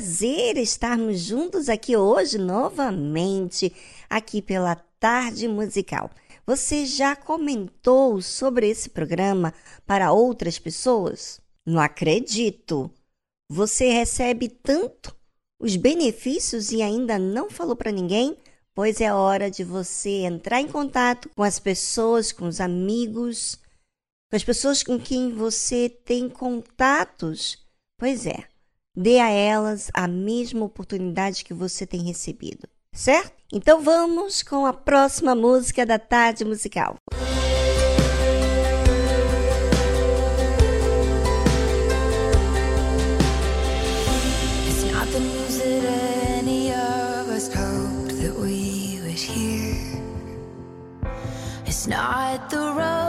Prazer estarmos juntos aqui hoje novamente, aqui pela Tarde Musical. Você já comentou sobre esse programa para outras pessoas? Não acredito! Você recebe tanto os benefícios e ainda não falou para ninguém? Pois é hora de você entrar em contato com as pessoas, com os amigos, com as pessoas com quem você tem contatos. Pois é, dê a elas a mesma oportunidade que você tem recebido, certo? Então vamos com a próxima música da tarde musical. It's not the road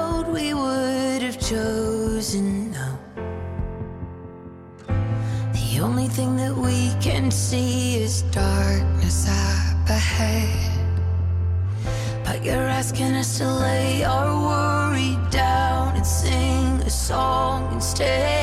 thing that we can see is darkness up ahead. But you're asking us to lay our worry down and sing a song instead.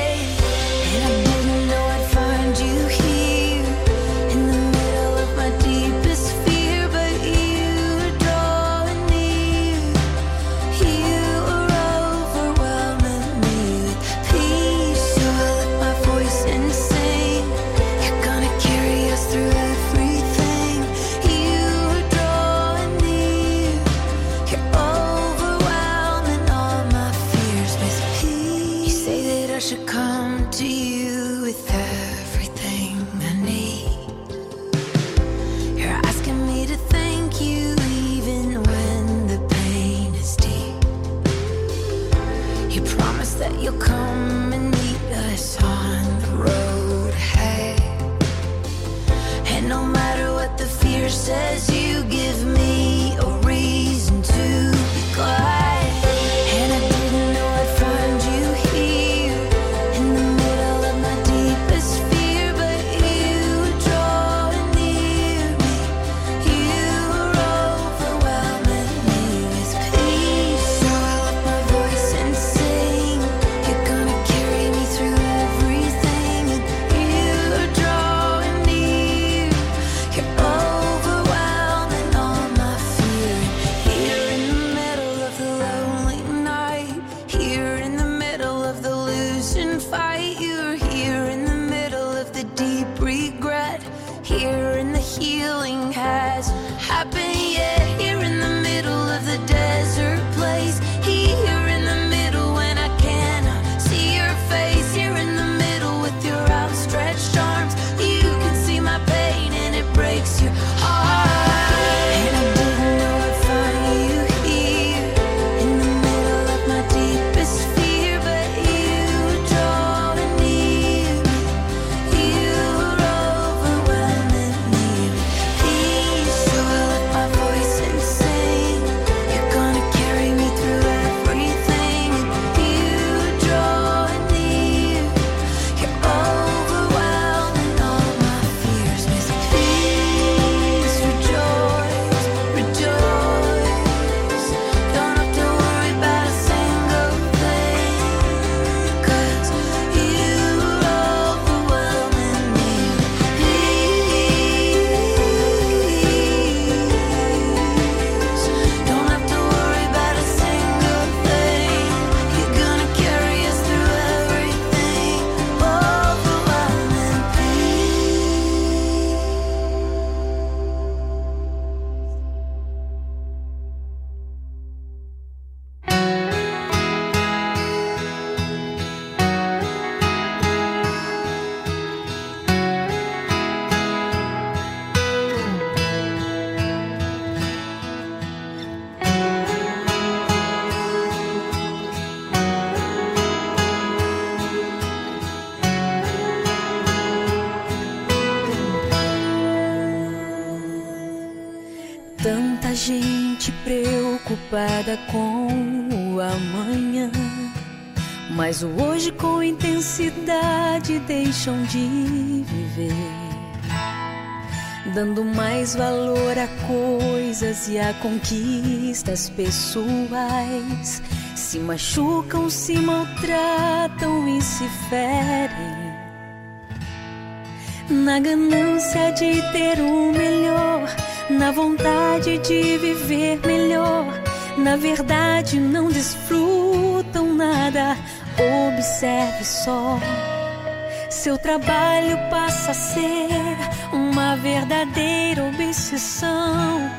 Preocupada com o amanhã, mas o hoje com intensidade deixam de viver, dando mais valor a coisas e a conquistas pessoais. Se machucam, se maltratam e se ferem na ganância de ter o melhor, na vontade de viver melhor. Na verdade, não desfrutam nada. Observe só. Seu trabalho passa a ser uma verdadeira obsessão.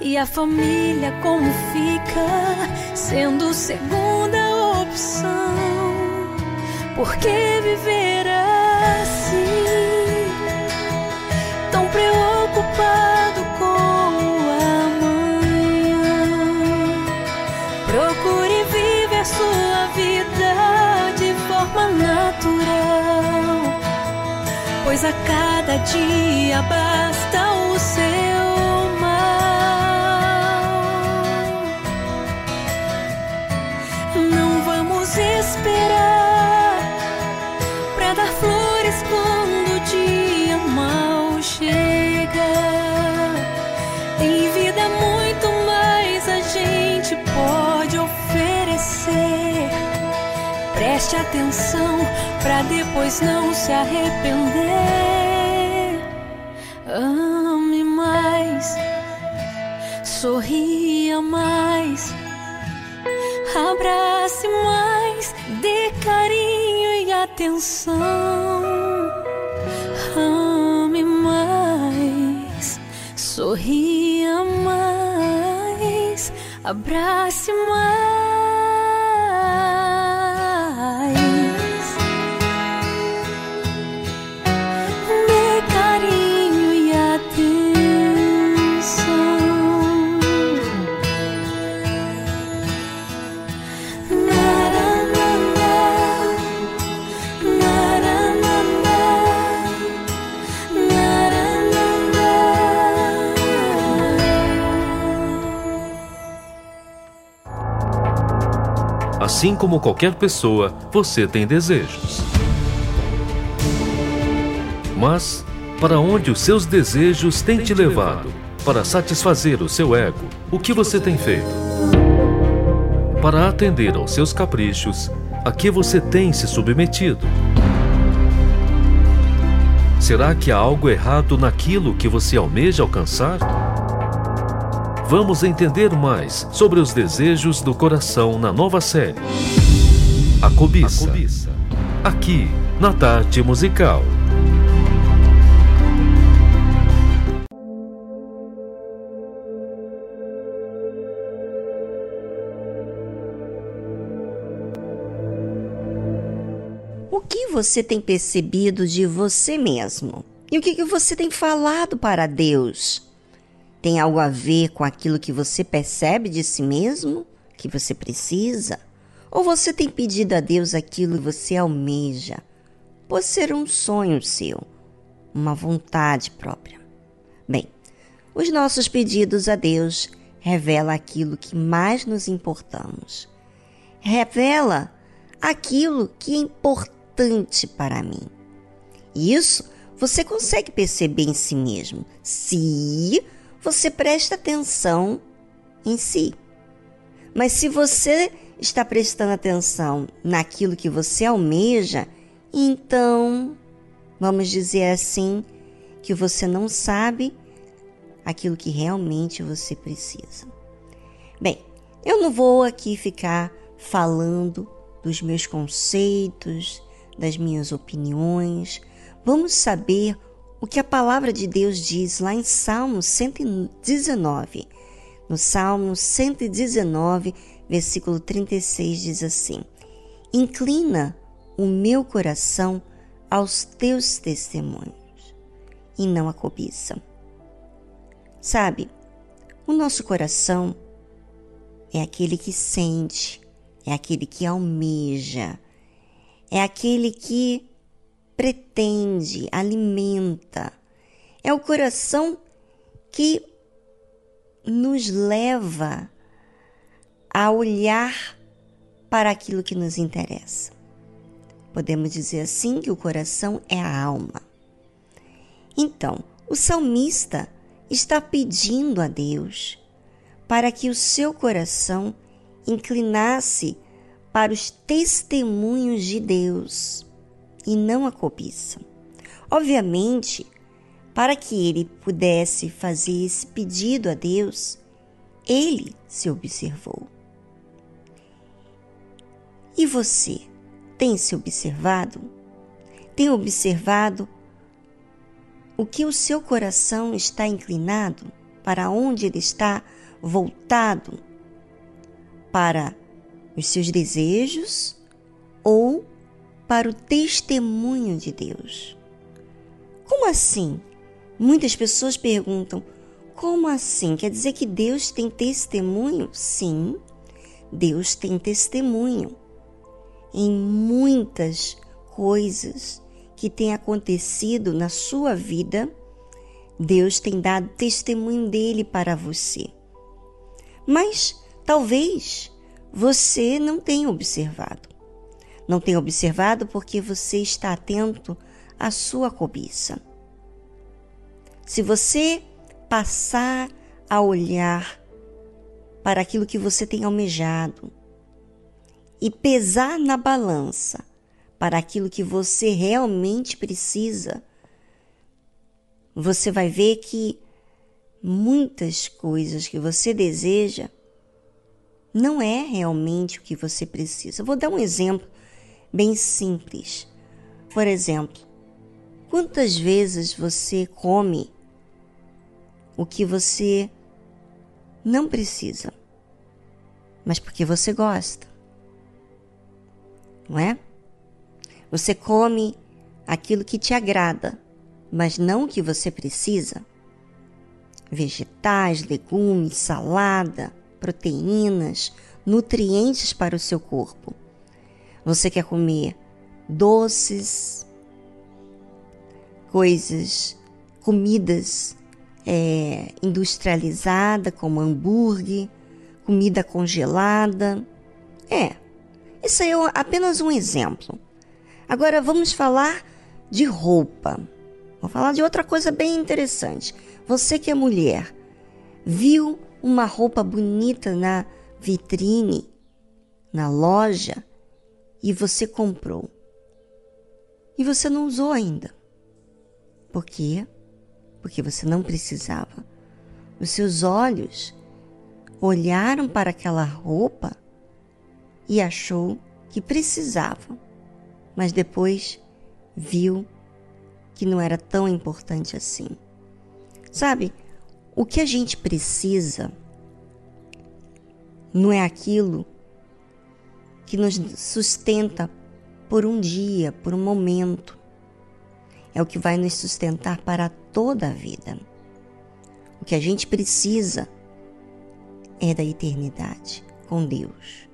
E a família, como fica, sendo segunda opção? Por que viver assim? preocupado a cada dia basta o seu mal. Não vamos esperar Preste atenção para depois não se arrepender. Ame mais, sorria mais, abrace mais, dê carinho e atenção. Ame mais, sorria mais, abrace mais. Assim como qualquer pessoa, você tem desejos. Mas, para onde os seus desejos têm te levado? Para satisfazer o seu ego, o que você tem feito? Para atender aos seus caprichos, a que você tem se submetido? Será que há algo errado naquilo que você almeja alcançar? Vamos entender mais sobre os desejos do coração na nova série A Cobiça. A Cobiça. Aqui, na Tarde Musical. O que você tem percebido de você mesmo? E o que, que você tem falado para Deus? Tem algo a ver com aquilo que você percebe de si mesmo, que você precisa? Ou você tem pedido a Deus aquilo que você almeja? Pode ser um sonho seu, uma vontade própria. Bem, os nossos pedidos a Deus revela aquilo que mais nos importamos. Revela aquilo que é importante para mim. Isso você consegue perceber em si mesmo, se você presta atenção em si. Mas se você está prestando atenção naquilo que você almeja, então, vamos dizer assim, que você não sabe aquilo que realmente você precisa. Bem, eu não vou aqui ficar falando dos meus conceitos, das minhas opiniões. Vamos saber o que a palavra de Deus diz lá em Salmo 119. No Salmo 119, versículo 36 diz assim: Inclina o meu coração aos teus testemunhos e não a cobiça. Sabe, o nosso coração é aquele que sente, é aquele que almeja, é aquele que pretende, alimenta. É o coração que nos leva a olhar para aquilo que nos interessa. Podemos dizer assim que o coração é a alma. Então, o salmista está pedindo a Deus para que o seu coração inclinasse para os testemunhos de Deus e não a cobiça. Obviamente, para que ele pudesse fazer esse pedido a Deus, ele se observou. E você tem se observado? Tem observado o que o seu coração está inclinado? Para onde ele está voltado? Para os seus desejos ou para o testemunho de Deus? Como assim? Muitas pessoas perguntam: como assim? Quer dizer que Deus tem testemunho? Sim, Deus tem testemunho em muitas coisas que têm acontecido na sua vida, Deus tem dado testemunho dele para você. Mas talvez você não tenha observado. Não tenha observado porque você está atento à sua cobiça. Se você passar a olhar para aquilo que você tem almejado, e pesar na balança para aquilo que você realmente precisa, você vai ver que muitas coisas que você deseja não é realmente o que você precisa. vou dar um exemplo bem simples. Por exemplo, quantas vezes você come o que você não precisa, mas porque você gosta? não é? Você come aquilo que te agrada, mas não o que você precisa. Vegetais, legumes, salada, proteínas, nutrientes para o seu corpo. Você quer comer doces, coisas, comidas é, industrializada como hambúrguer, comida congelada. É, isso é apenas um exemplo. Agora vamos falar de roupa. Vou falar de outra coisa bem interessante. Você que é mulher, viu uma roupa bonita na vitrine, na loja, e você comprou. E você não usou ainda. Por quê? Porque você não precisava. Os seus olhos olharam para aquela roupa e achou que precisava, mas depois viu que não era tão importante assim. Sabe, o que a gente precisa não é aquilo que nos sustenta por um dia, por um momento. É o que vai nos sustentar para toda a vida. O que a gente precisa é da eternidade com Deus.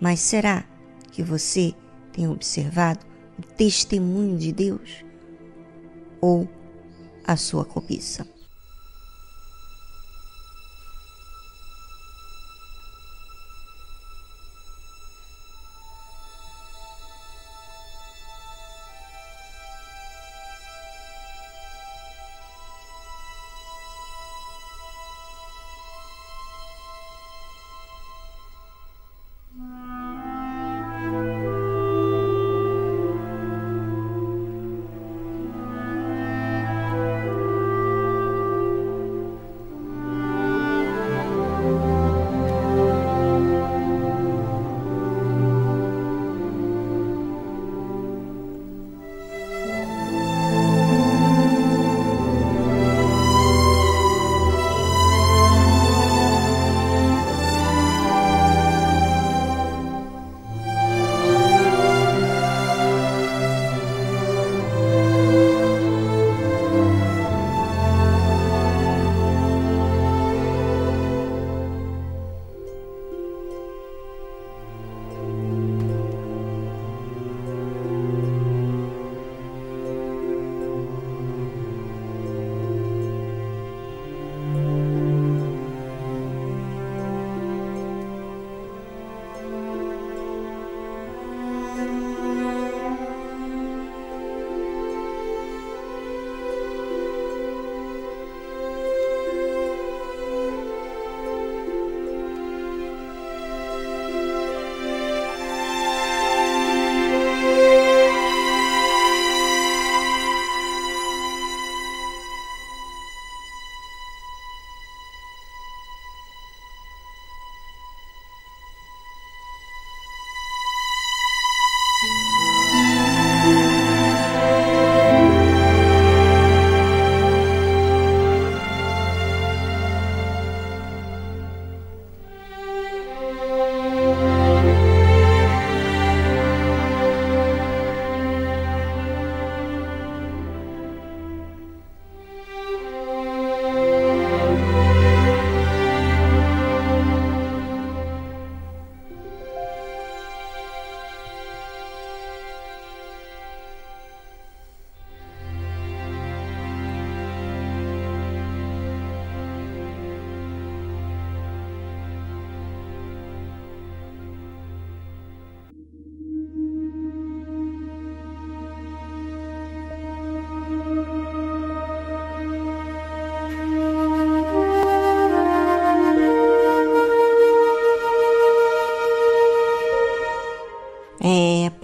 Mas será que você tem observado o testemunho de Deus ou a sua cobiça?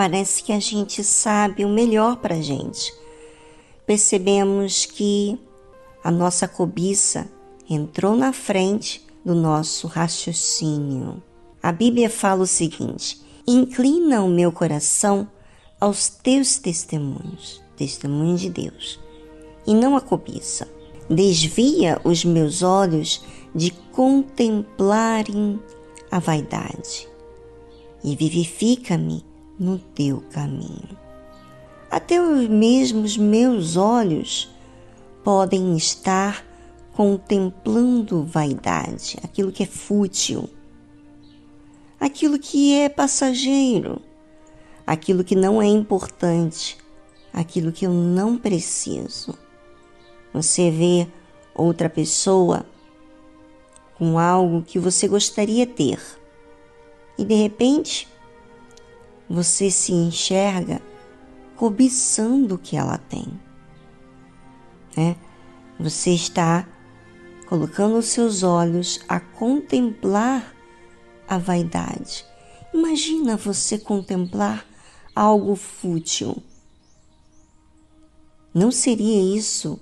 Parece que a gente sabe o melhor para a gente. Percebemos que a nossa cobiça entrou na frente do nosso raciocínio. A Bíblia fala o seguinte: inclina o meu coração aos teus testemunhos, testemunhos de Deus, e não a cobiça. Desvia os meus olhos de contemplarem a vaidade e vivifica-me no teu caminho. Até os mesmos meus olhos podem estar contemplando vaidade, aquilo que é fútil, aquilo que é passageiro, aquilo que não é importante, aquilo que eu não preciso. Você vê outra pessoa com algo que você gostaria ter e de repente você se enxerga cobiçando o que ela tem. Né? Você está colocando os seus olhos a contemplar a vaidade. Imagina você contemplar algo fútil. Não seria isso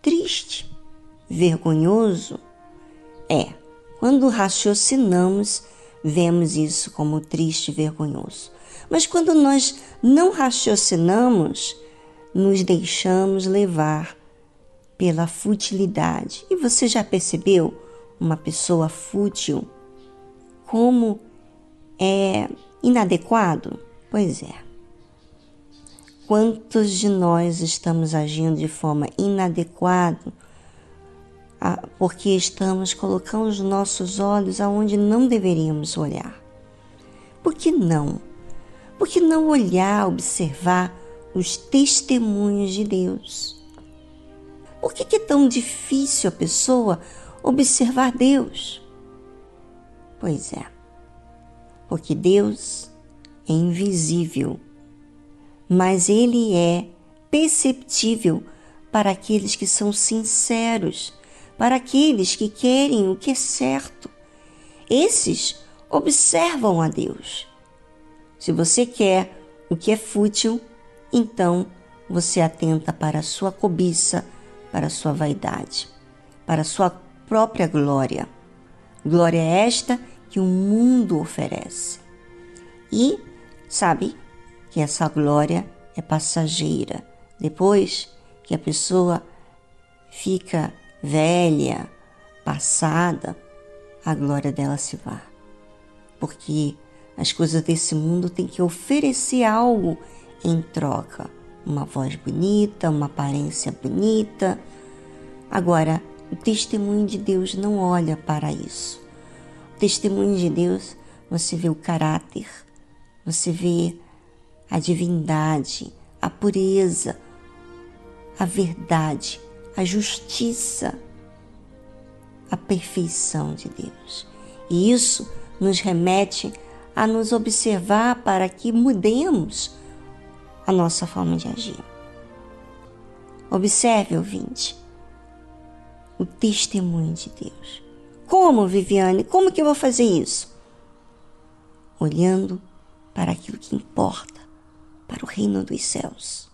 triste, vergonhoso? É, quando raciocinamos, vemos isso como triste e vergonhoso. Mas quando nós não raciocinamos, nos deixamos levar pela futilidade. E você já percebeu uma pessoa fútil como é inadequado? Pois é. Quantos de nós estamos agindo de forma inadequada porque estamos colocando os nossos olhos aonde não deveríamos olhar? Por que não? Por que não olhar, observar os testemunhos de Deus? Por que, é tão difícil a pessoa observar Deus? Pois é, porque Deus é invisível, mas Ele é perceptível para aqueles que são sinceros, para aqueles que querem o que é certo. Esses observam a Deus. Se você quer o que é fútil, então você atenta para a sua cobiça, para a sua vaidade, para a sua própria glória. Glória é esta que o mundo oferece. E sabe que essa glória é passageira. Depois que a pessoa fica velha, passada, a glória dela se vai. Porque as coisas desse mundo têm que oferecer algo em troca. Uma voz bonita, uma aparência bonita. Agora, o testemunho de Deus não olha para isso. O testemunho de Deus, você vê o caráter, você vê a divindade, a pureza, a verdade, a justiça, a perfeição de Deus. E isso nos remete a nos observar para que mudemos a nossa forma de agir. Observe, ouvinte, o testemunho de Deus. Como, Viviane? Como que eu vou fazer isso? Olhando para aquilo que importa, para o reino dos céus.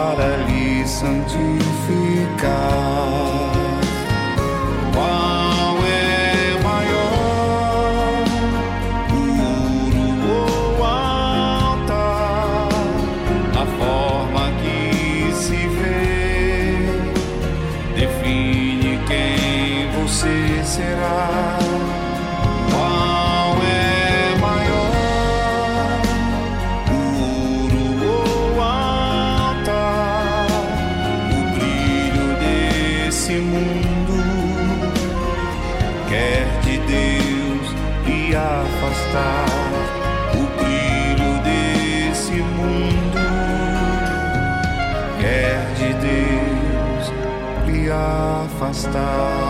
para lhe santificar. stars.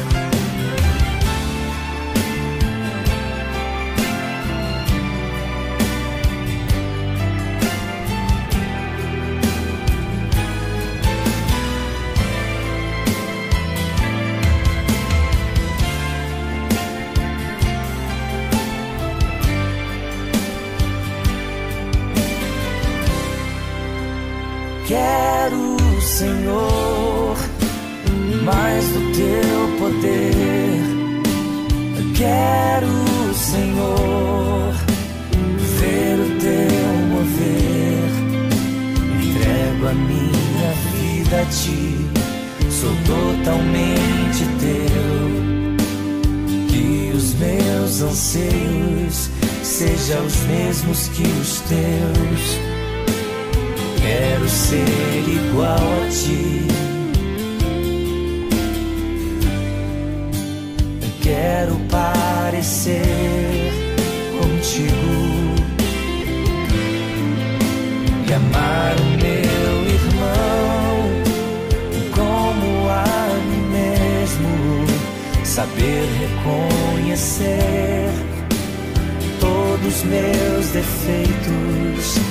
Senhor, mais do teu poder. Quero, Senhor, ver o teu mover. Entrego a minha vida a ti, sou totalmente teu. Que os meus anseios sejam os mesmos que os teus. Quero ser igual a ti. Quero parecer contigo e amar o meu irmão como a mim mesmo. Saber reconhecer todos os meus defeitos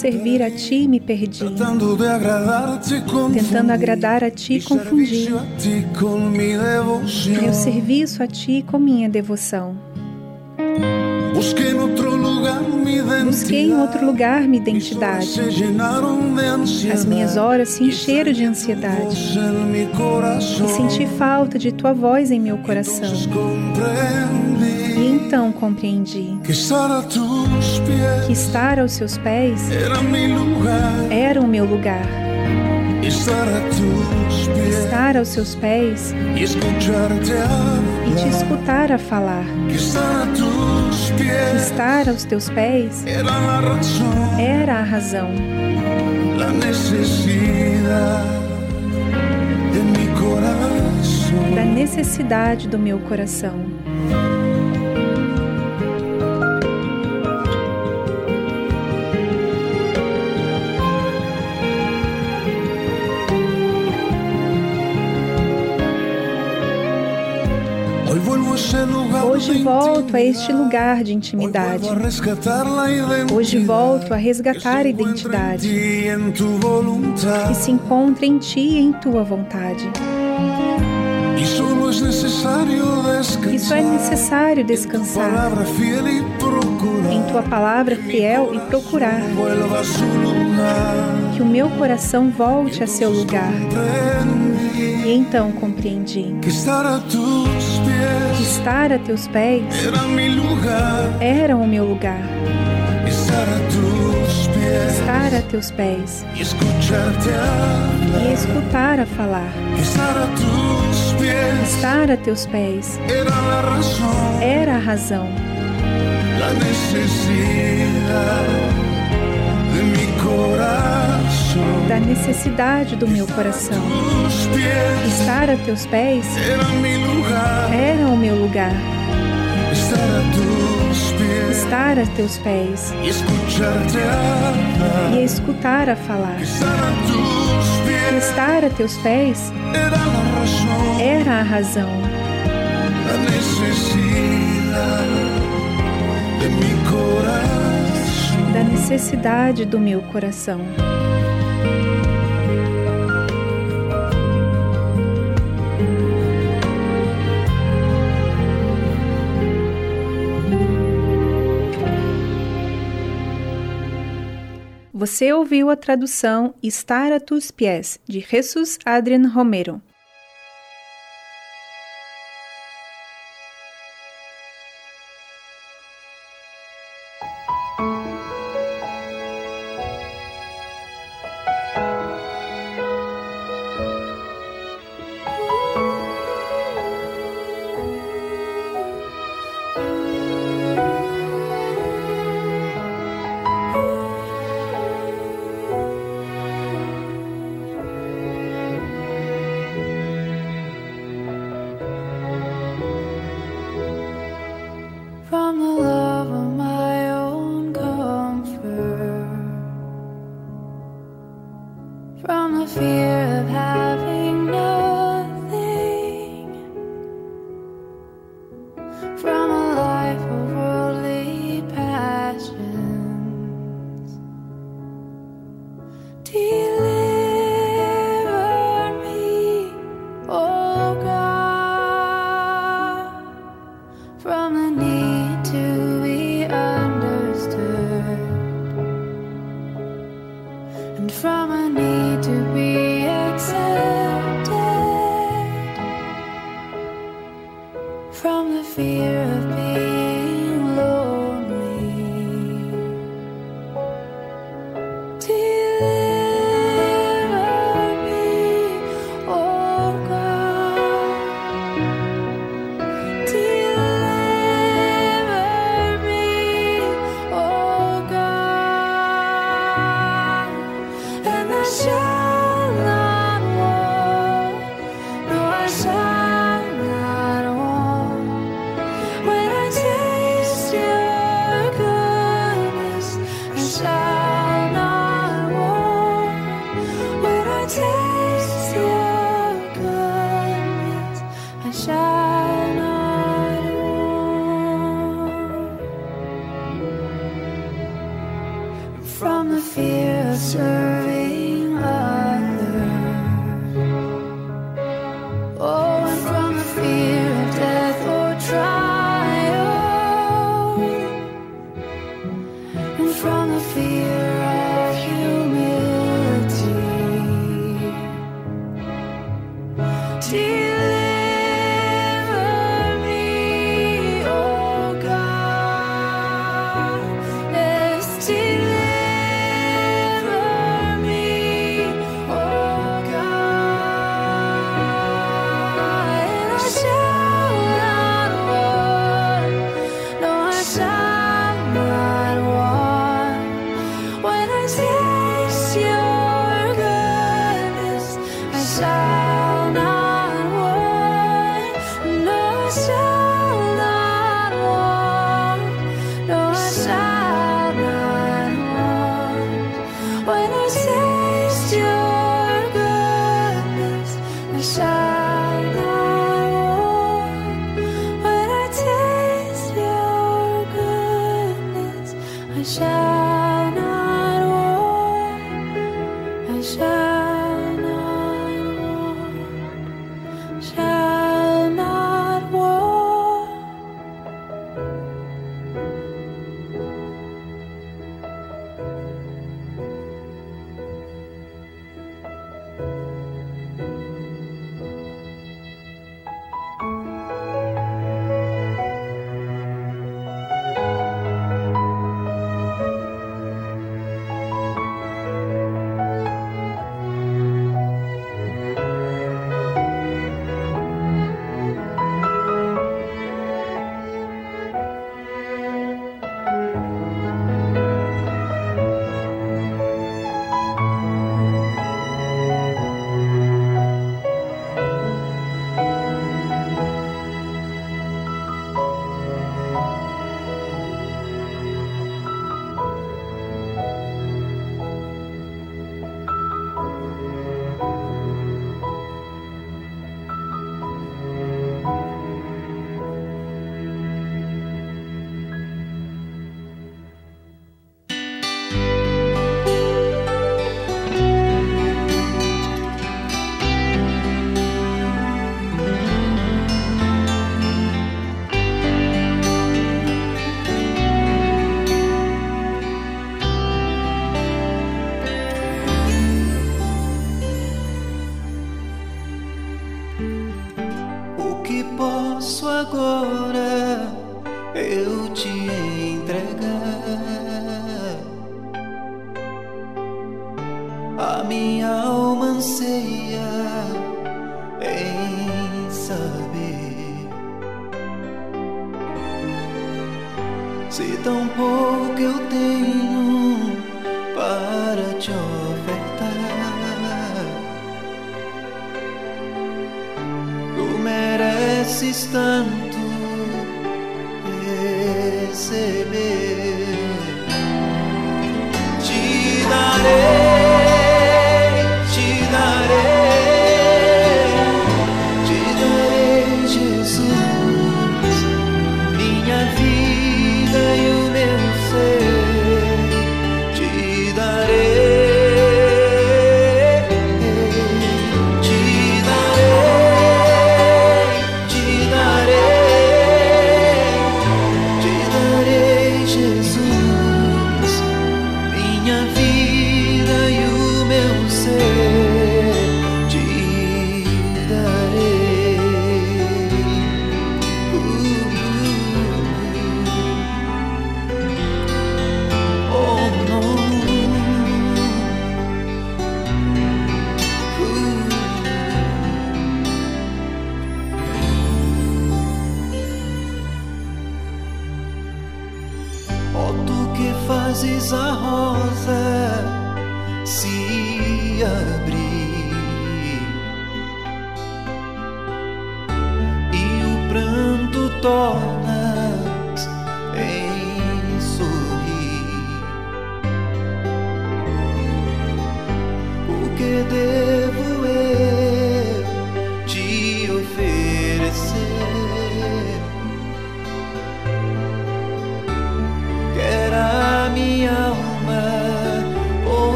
Servir a ti, me perdi. Tentando agradar a ti, confundi. Meu serviço a ti com minha devoção. Busquei em outro lugar minha identidade. As minhas horas se encheram de ansiedade. E senti falta de tua voz em meu coração. Então compreendi que estar aos seus pés era o meu lugar. Estar aos seus pés e te escutar a falar. Estar aos teus pés era a razão. Da necessidade do meu coração. Hoje volto a este lugar de intimidade. Hoje volto a resgatar a identidade que se encontra em ti e em tua vontade. Isso é necessário descansar em tua palavra fiel e procurar que o meu coração volte a seu lugar. E então compreendi que estar a teus pés era o meu lugar. Estar a teus pés e escutar a falar. Estar a teus pés era a razão. Da necessidade do meu coração. Estar a teus pés era o meu lugar. Estar a teus pés e escutar a falar. Estar a teus pés era a razão da necessidade do meu coração. Você ouviu a tradução Estar a tus pies, de Jesus Adrian Romero.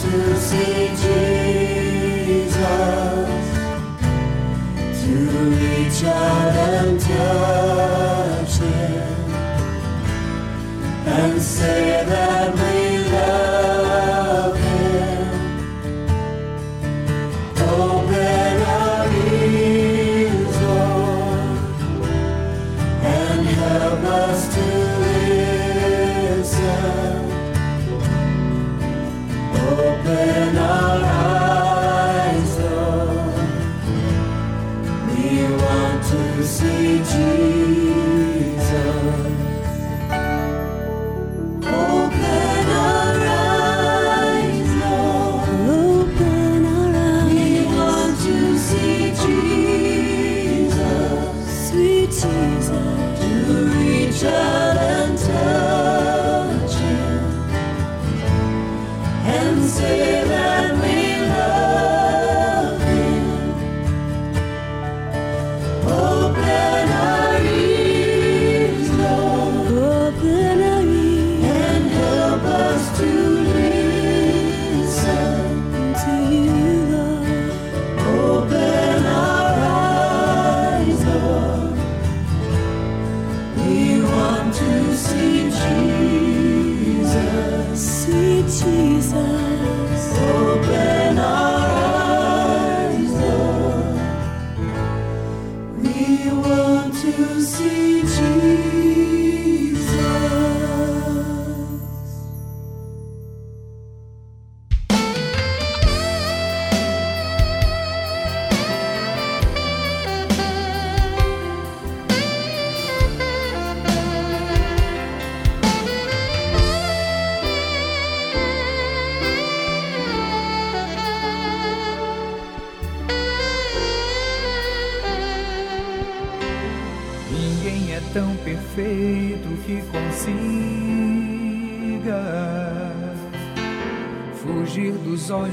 to see Jesus, to reach out and touch Him and say that.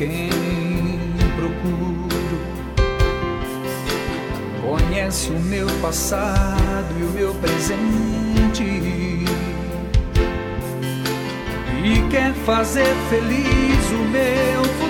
quem procuro. Conhece o meu passado e o meu presente e quer fazer feliz o meu futuro.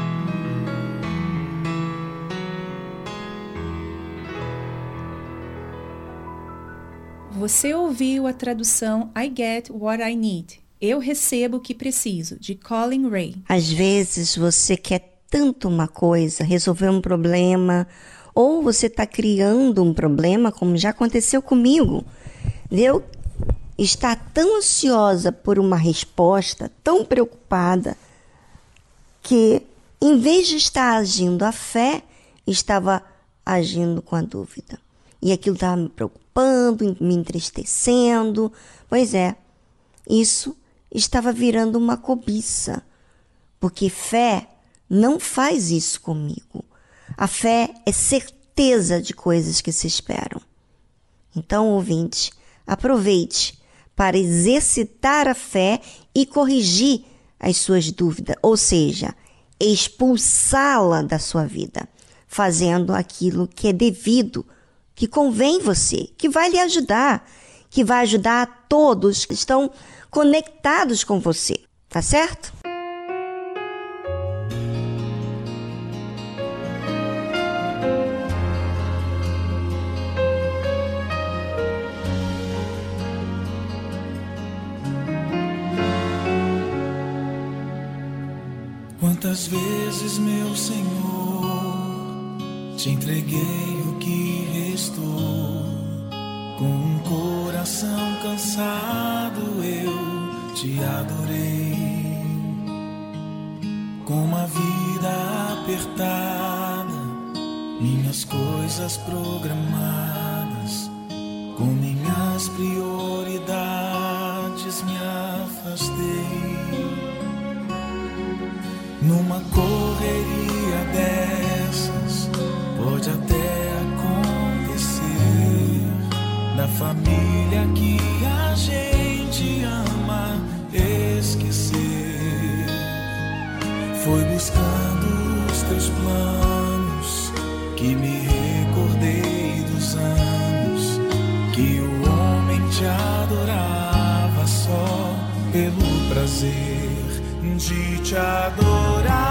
Você ouviu a tradução I Get What I Need. Eu recebo o que preciso, de Colin Ray. Às vezes você quer tanto uma coisa, resolver um problema, ou você está criando um problema, como já aconteceu comigo. Eu está tão ansiosa por uma resposta, tão preocupada, que em vez de estar agindo a fé, estava agindo com a dúvida. E aquilo estava me preocupando, me entristecendo. Pois é, isso estava virando uma cobiça. Porque fé não faz isso comigo. A fé é certeza de coisas que se esperam. Então, ouvinte, aproveite para exercitar a fé e corrigir as suas dúvidas, ou seja, expulsá-la da sua vida, fazendo aquilo que é devido que convém você, que vai lhe ajudar, que vai ajudar a todos que estão conectados com você, tá certo? Quantas vezes, meu Senhor, te entreguei que restou. Com um coração cansado eu te adorei. Com uma vida apertada, minhas coisas programadas, com minhas prioridades me afastei. Numa correria da família que a gente ama esquecer. Foi buscando os teus planos que me recordei dos anos que o homem te adorava só pelo prazer de te adorar.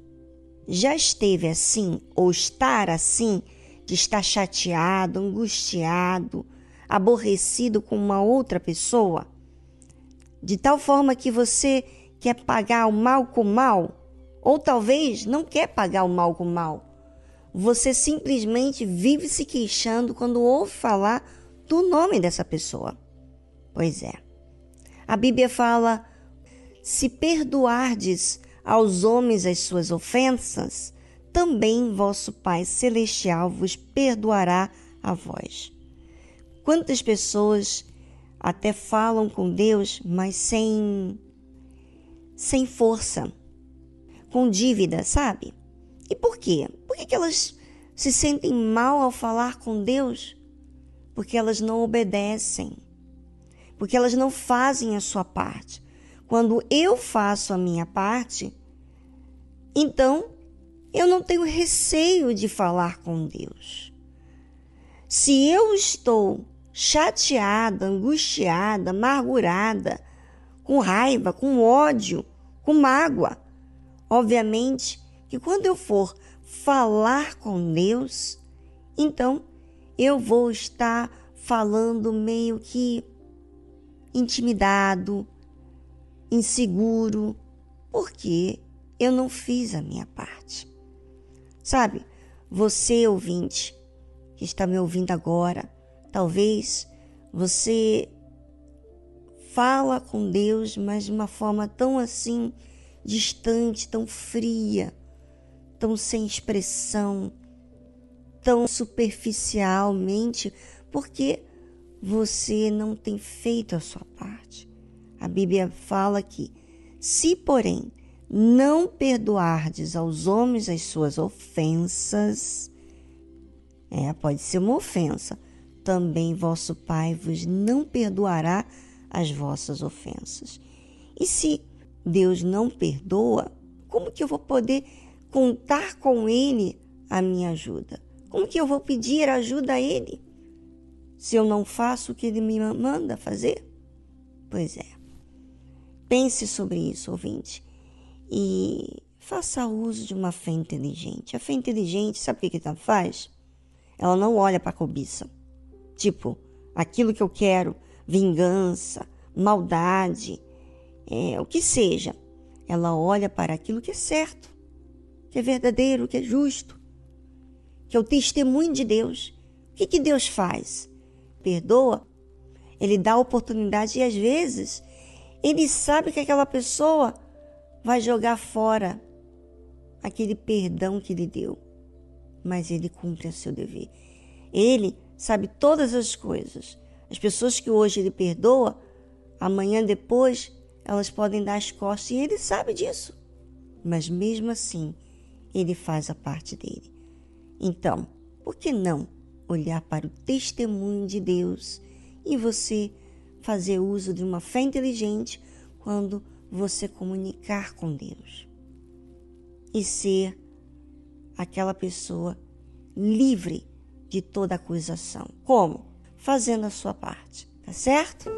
Já esteve assim ou estar assim, de estar chateado, angustiado, aborrecido com uma outra pessoa? De tal forma que você quer pagar o mal com mal? Ou talvez não quer pagar o mal com mal? Você simplesmente vive se queixando quando ouve falar do nome dessa pessoa. Pois é. A Bíblia fala: se perdoardes aos homens as suas ofensas, também vosso Pai Celestial vos perdoará a vós. Quantas pessoas até falam com Deus, mas sem sem força, com dívida, sabe? E por quê? Por que, elas se sentem mal ao falar com Deus? Porque elas não obedecem, porque elas não fazem a sua parte. Quando eu faço a minha parte, então eu não tenho receio de falar com Deus. Se eu estou chateada, angustiada, amargurada, com raiva, com ódio, com mágoa, obviamente que quando eu for falar com Deus, então eu vou estar falando meio que intimidado, inseguro, porque eu não fiz a minha parte. Sabe, você ouvinte que está me ouvindo agora, talvez você fala com Deus, mas de uma forma tão assim distante, tão fria, tão sem expressão, tão superficialmente, porque você não tem feito a sua parte. A Bíblia fala que, se porém não perdoardes aos homens as suas ofensas, é, pode ser uma ofensa, também vosso Pai vos não perdoará as vossas ofensas. E se Deus não perdoa, como que eu vou poder contar com Ele a minha ajuda? Como que eu vou pedir ajuda a Ele se eu não faço o que Ele me manda fazer? Pois é. Pense sobre isso, ouvinte, e faça uso de uma fé inteligente. A fé inteligente, sabe o que, ela faz? Ela não olha para a cobiça. Tipo, aquilo que eu quero, vingança, maldade, é, o que seja. Ela olha para aquilo que é certo, que é verdadeiro, que é justo, que é o testemunho de Deus. O que, que Deus faz? Perdoa, ele dá oportunidade e às vezes ele sabe que aquela pessoa vai jogar fora aquele perdão que lhe deu, mas ele cumpre o seu dever. Ele sabe todas as coisas. As pessoas que hoje ele perdoa, amanhã depois elas podem dar as costas e ele sabe disso. Mas mesmo assim, ele faz a parte dele. Então, por que não olhar para o testemunho de Deus e você fazer uso de uma fé inteligente quando você comunicar com Deus e ser aquela pessoa livre de toda acusação. Como? Fazendo a sua parte, tá certo?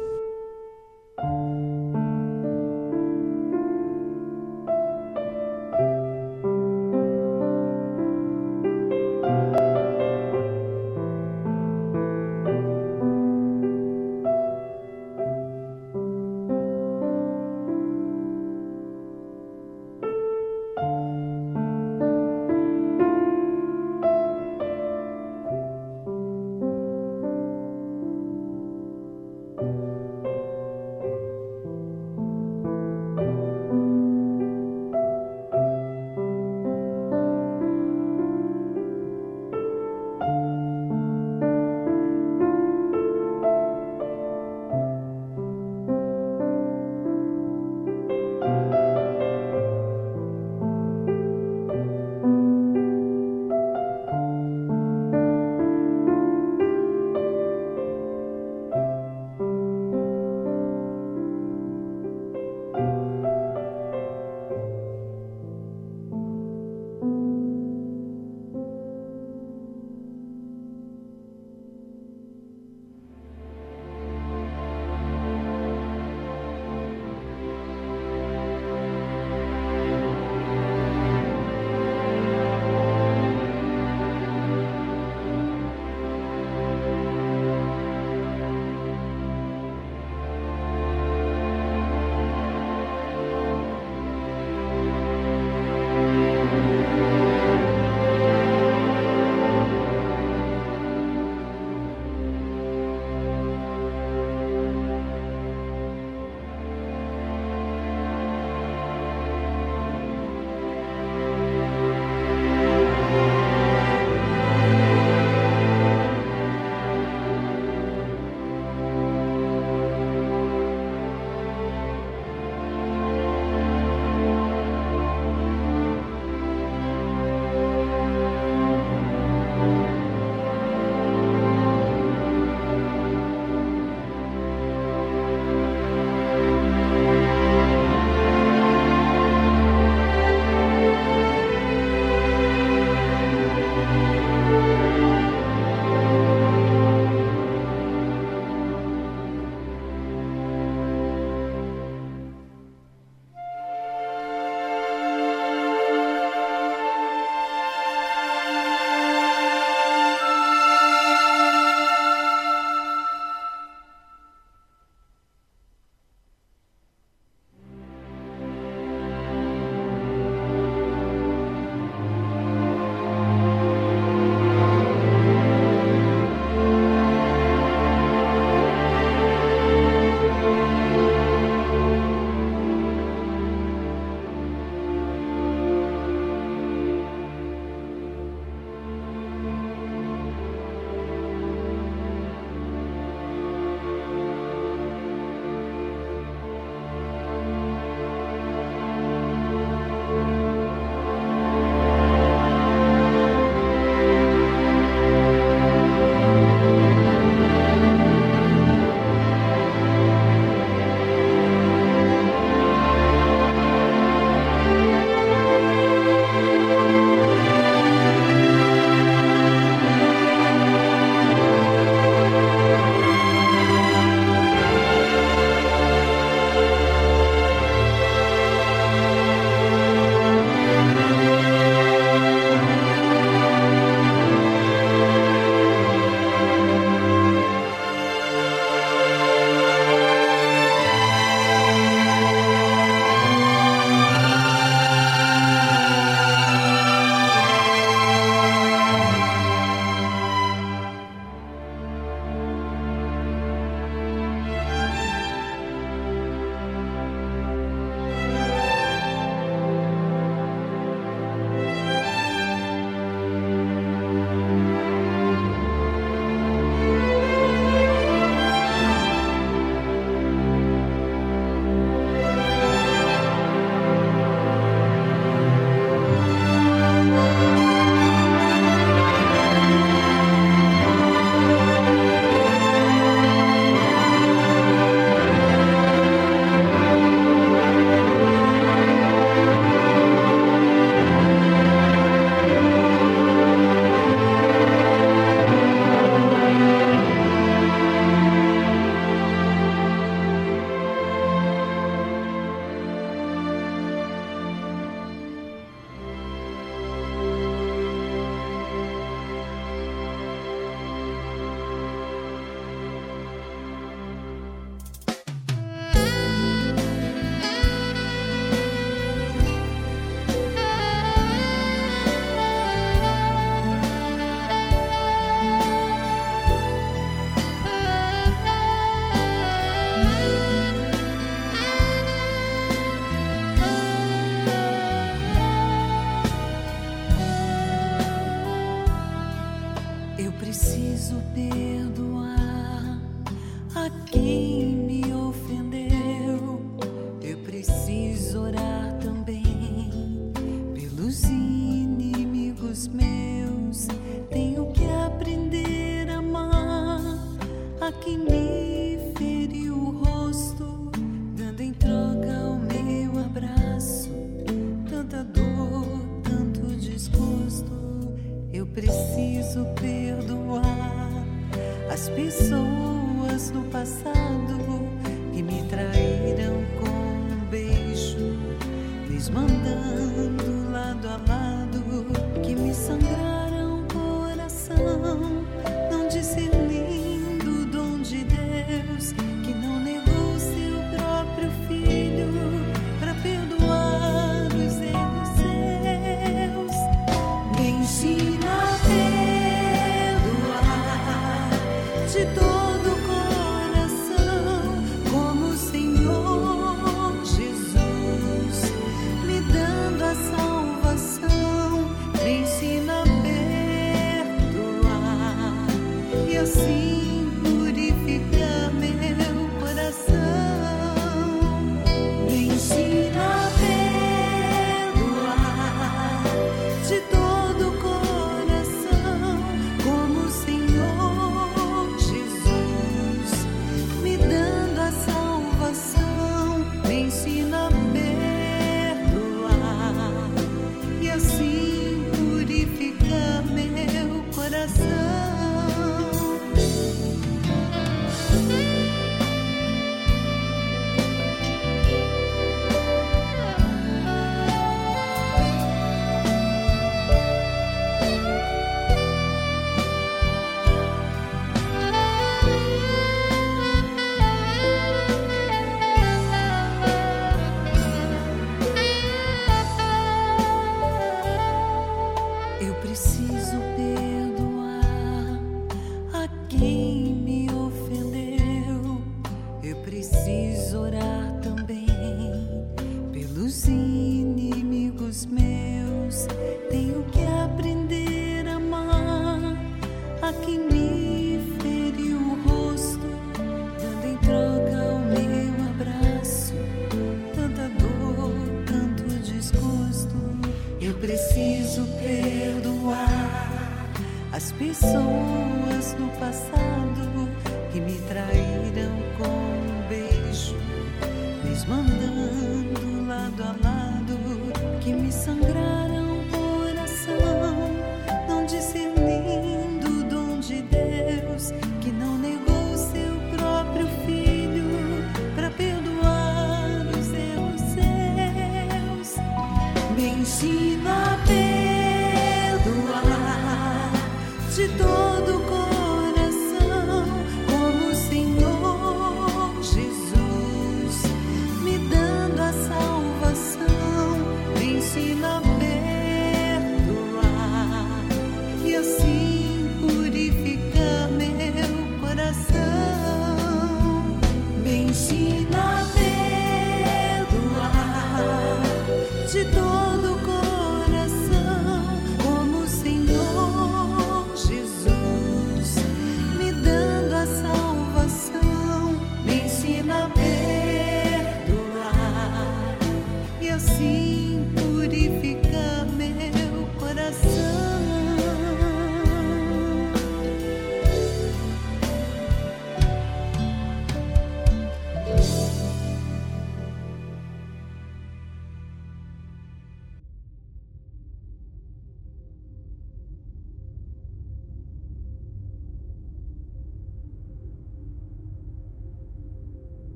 A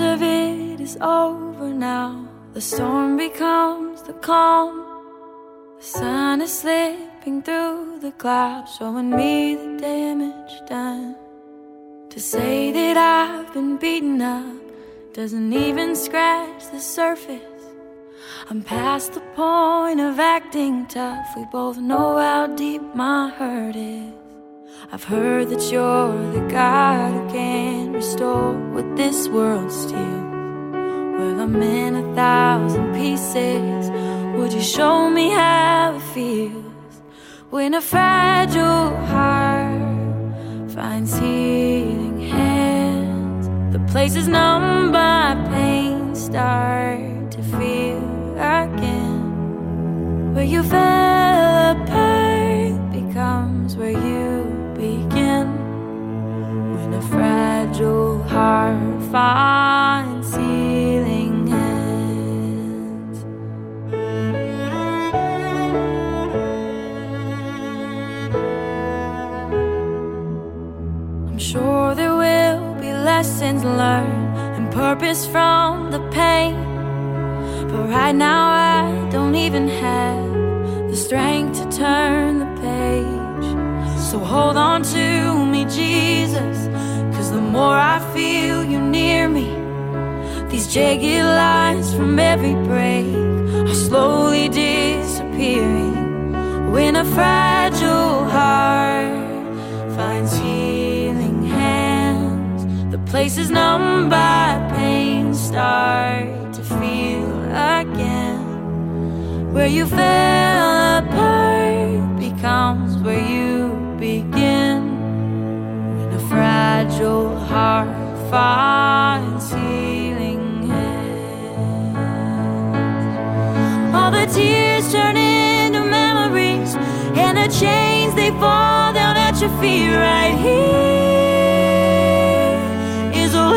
is over now. The storm becomes the calm. The sun is slipping through the clouds, showing me the damage done. To say that I've been beaten up doesn't even scratch the surface. I'm past the point of acting tough. We both know how deep my hurt is. I've heard that you're the God who can restore what this world steals. Well, I'm in a thousand pieces. Would you show me how it feels when a fragile heart finds healing hands? The places numb by pain start to feel again. Where you fell apart becomes where you fragile heart finds healing hands. I'm sure there will be lessons learned and purpose from the pain. But right now, I don't even have the strength to turn the page. So hold on to me, Jesus. The more I feel you near me, these jagged lines from every break are slowly disappearing. When a fragile heart finds healing hands, the places numb by pain start to feel again. Where you fell apart becomes where you begin. Fragile heart finds healing hands. All the tears turn into memories, and the chains they fall down at your feet right here. Is where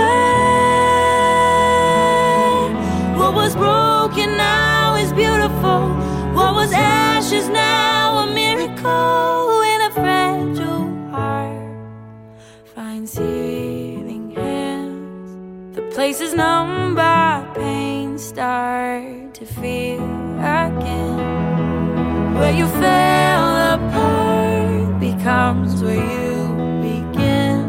what was broken now is beautiful. Places numb by pain start to feel again. Where you fell apart becomes where you begin.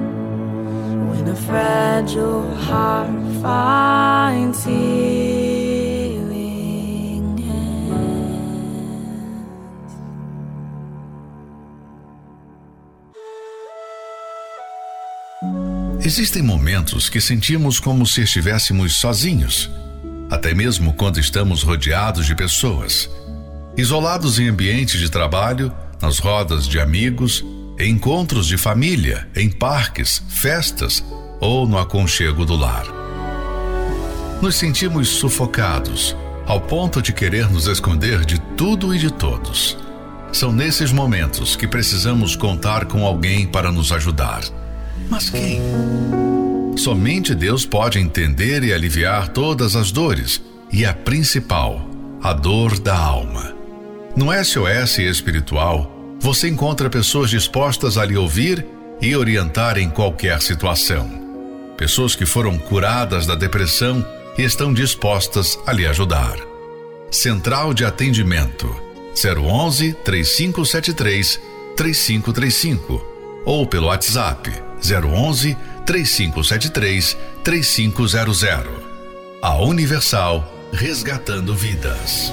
When a fragile heart finds healing Existem momentos que sentimos como se estivéssemos sozinhos, até mesmo quando estamos rodeados de pessoas. Isolados em ambientes de trabalho, nas rodas de amigos, em encontros de família, em parques, festas ou no aconchego do lar. Nos sentimos sufocados, ao ponto de querer nos esconder de tudo e de todos. São nesses momentos que precisamos contar com alguém para nos ajudar. Mas quem? Somente Deus pode entender e aliviar todas as dores, e a principal, a dor da alma. No SOS espiritual, você encontra pessoas dispostas a lhe ouvir e orientar em qualquer situação. Pessoas que foram curadas da depressão e estão dispostas a lhe ajudar. Central de Atendimento 011 3573 3535 ou pelo WhatsApp 011 3573 3500. A Universal resgatando vidas.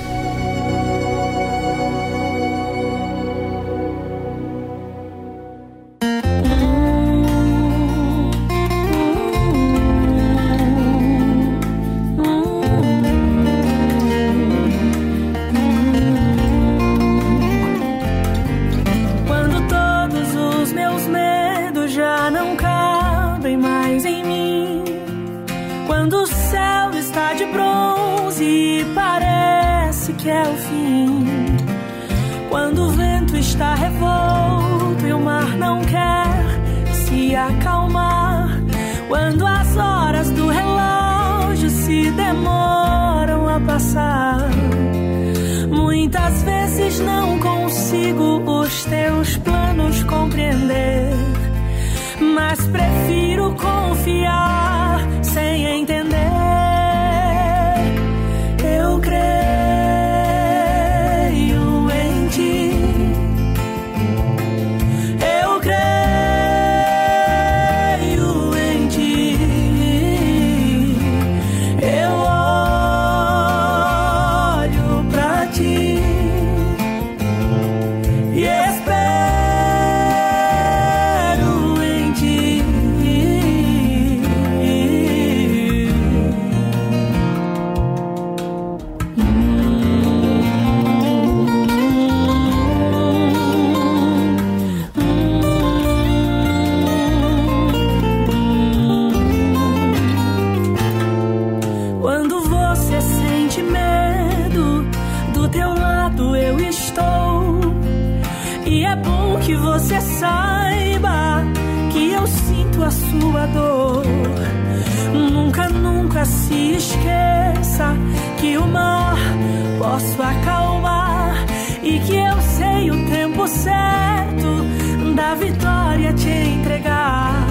Da vitória te entregar.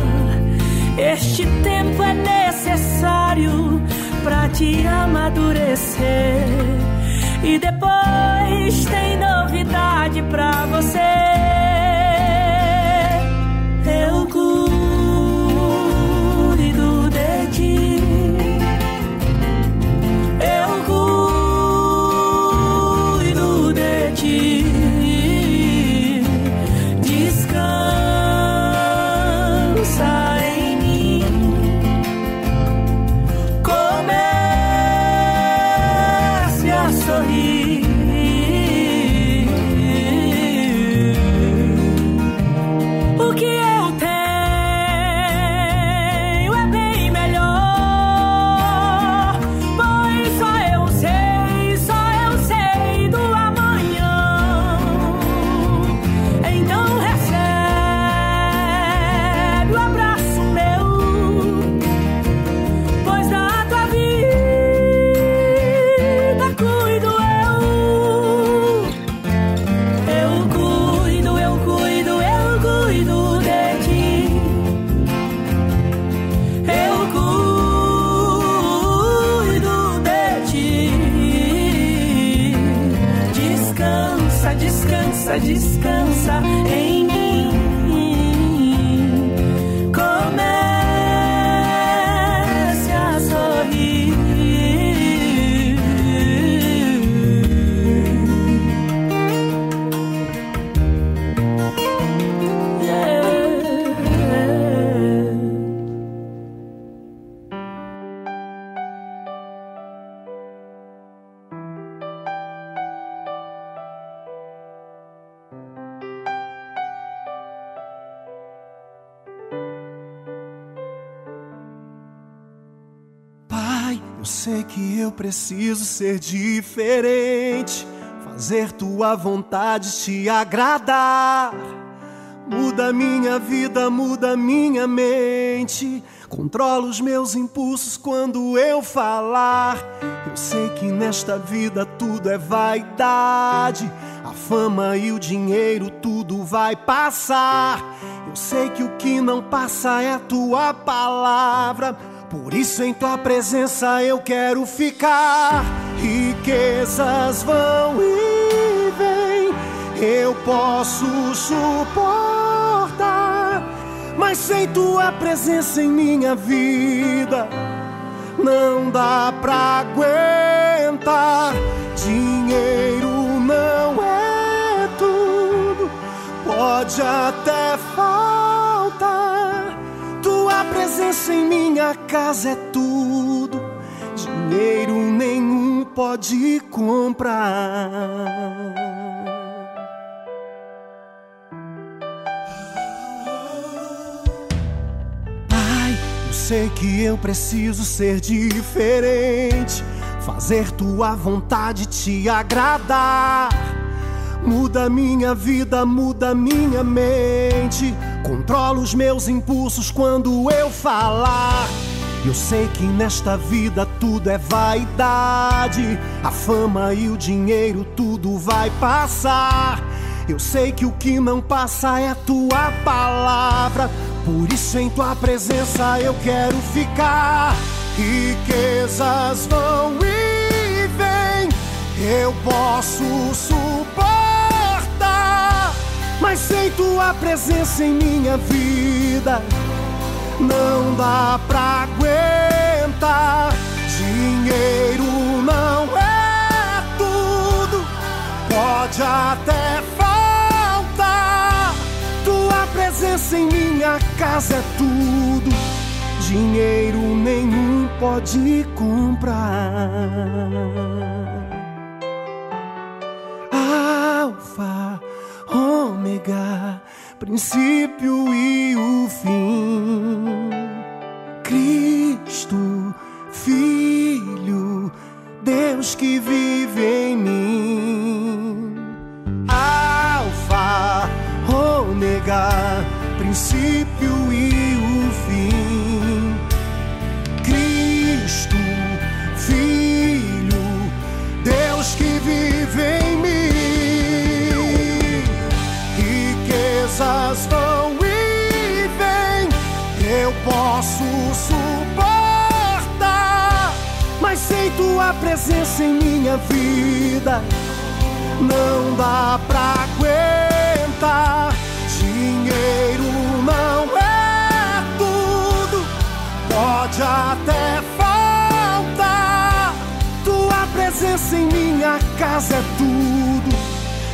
Este tempo é necessário para te amadurecer. E depois tem novidade pra você. Preciso ser diferente, fazer tua vontade te agradar. Muda minha vida, muda minha mente. Controla os meus impulsos quando eu falar. Eu sei que nesta vida tudo é vaidade. A fama e o dinheiro tudo vai passar. Eu sei que o que não passa é a tua palavra. Por isso em tua presença eu quero ficar. Riquezas vão e vêm, eu posso suportar. Mas sem tua presença em minha vida, não dá pra aguentar. Dinheiro não é tudo, pode até faltar tua presença em minha casa é tudo, dinheiro nenhum pode comprar. Pai, eu sei que eu preciso ser diferente, fazer tua vontade te agradar. Muda minha vida, muda minha mente Controlo os meus impulsos quando eu falar. Eu sei que nesta vida tudo é vaidade. A fama e o dinheiro tudo vai passar. Eu sei que o que não passa é a tua palavra. Por isso em tua presença eu quero ficar. Riquezas vão e vêm. Eu posso suportar mas sem tua presença em minha vida, não dá pra aguentar. Dinheiro não é tudo, pode até faltar. Tua presença em minha casa é tudo, dinheiro nenhum pode comprar. Alfa ômega, princípio e o fim. Cristo, Filho, Deus que vive em mim. Alfa, ômega, princípio tua presença em minha vida não dá pra aguentar. Dinheiro não é tudo, pode até faltar. Tua presença em minha casa é tudo,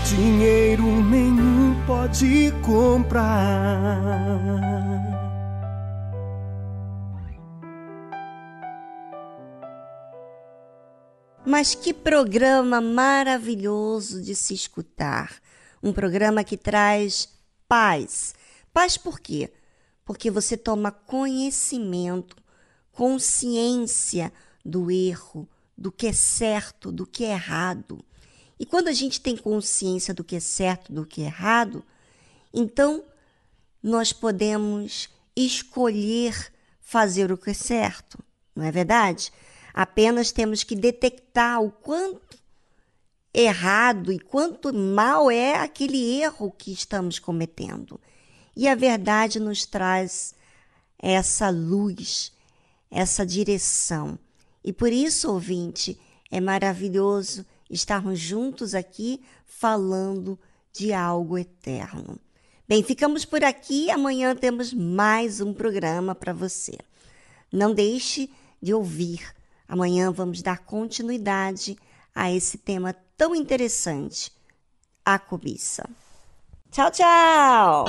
dinheiro nenhum pode comprar. Mas que programa maravilhoso de se escutar! Um programa que traz paz. Paz por quê? Porque você toma conhecimento, consciência do erro, do que é certo, do que é errado. E quando a gente tem consciência do que é certo, do que é errado, então nós podemos escolher fazer o que é certo, não é verdade? Apenas temos que detectar o quanto errado e quanto mal é aquele erro que estamos cometendo. E a verdade nos traz essa luz, essa direção. E por isso, ouvinte, é maravilhoso estarmos juntos aqui falando de algo eterno. Bem, ficamos por aqui. Amanhã temos mais um programa para você. Não deixe de ouvir Amanhã vamos dar continuidade a esse tema tão interessante, a cobiça. Tchau, tchau!